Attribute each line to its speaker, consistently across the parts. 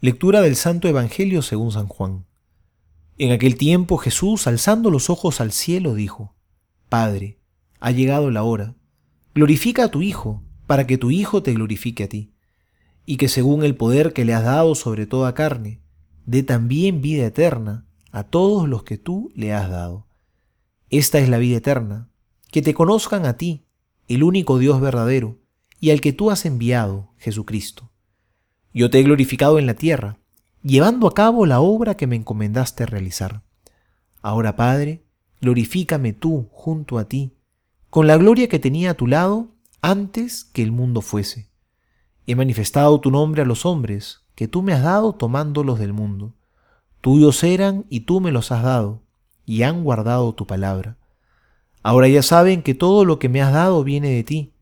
Speaker 1: Lectura del Santo Evangelio según San Juan. En aquel tiempo Jesús, alzando los ojos al cielo, dijo, Padre, ha llegado la hora. Glorifica a tu Hijo, para que tu Hijo te glorifique a ti, y que según el poder que le has dado sobre toda carne, dé también vida eterna a todos los que tú le has dado. Esta es la vida eterna, que te conozcan a ti, el único Dios verdadero, y al que tú has enviado, Jesucristo. Yo te he glorificado en la tierra, llevando a cabo la obra que me encomendaste realizar. Ahora, Padre, glorifícame tú junto a ti, con la gloria que tenía a tu lado antes que el mundo fuese. He manifestado tu nombre a los hombres, que tú me has dado tomándolos del mundo. Tuyos eran y tú me los has dado, y han guardado tu palabra. Ahora ya saben que todo lo que me has dado viene de ti,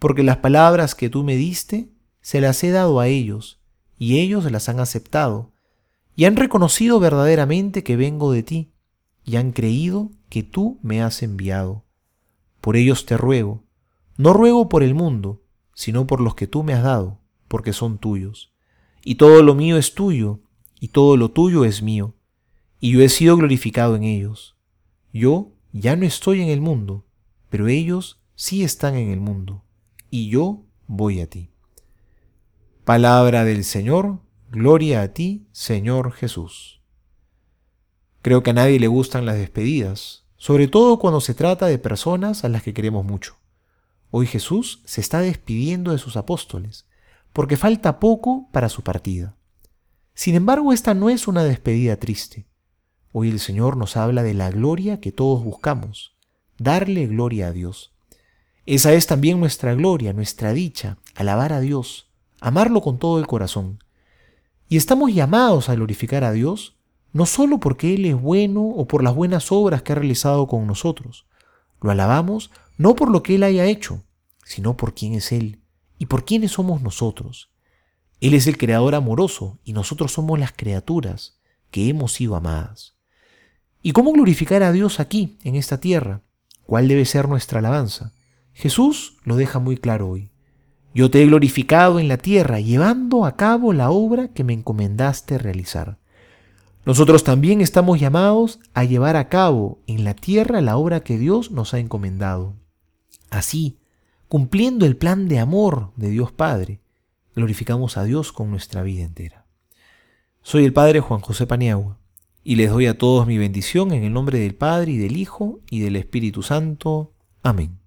Speaker 1: porque las palabras que tú me diste se las he dado a ellos, y ellos las han aceptado, y han reconocido verdaderamente que vengo de ti, y han creído que tú me has enviado. Por ellos te ruego, no ruego por el mundo, sino por los que tú me has dado, porque son tuyos. Y todo lo mío es tuyo, y todo lo tuyo es mío, y yo he sido glorificado en ellos. Yo ya no estoy en el mundo, pero ellos sí están en el mundo, y yo voy a ti. Palabra del Señor, gloria a ti, Señor Jesús. Creo que a nadie le gustan las despedidas, sobre todo cuando se trata de personas a las que queremos mucho. Hoy Jesús se está despidiendo de sus apóstoles, porque falta poco para su partida. Sin embargo, esta no es una despedida triste. Hoy el Señor nos habla de la gloria que todos buscamos, darle gloria a Dios. Esa es también nuestra gloria, nuestra dicha, alabar a Dios, amarlo con todo el corazón. Y estamos llamados a glorificar a Dios no solo porque Él es bueno o por las buenas obras que ha realizado con nosotros. Lo alabamos no por lo que Él haya hecho, sino por quién es Él y por quiénes somos nosotros. Él es el creador amoroso y nosotros somos las criaturas que hemos sido amadas. ¿Y cómo glorificar a Dios aquí, en esta tierra? ¿Cuál debe ser nuestra alabanza? Jesús lo deja muy claro hoy. Yo te he glorificado en la tierra, llevando a cabo la obra que me encomendaste realizar. Nosotros también estamos llamados a llevar a cabo en la tierra la obra que Dios nos ha encomendado. Así, cumpliendo el plan de amor de Dios Padre, glorificamos a Dios con nuestra vida entera. Soy el Padre Juan José Paniagua y les doy a todos mi bendición en el nombre del Padre y del Hijo y del Espíritu Santo. Amén.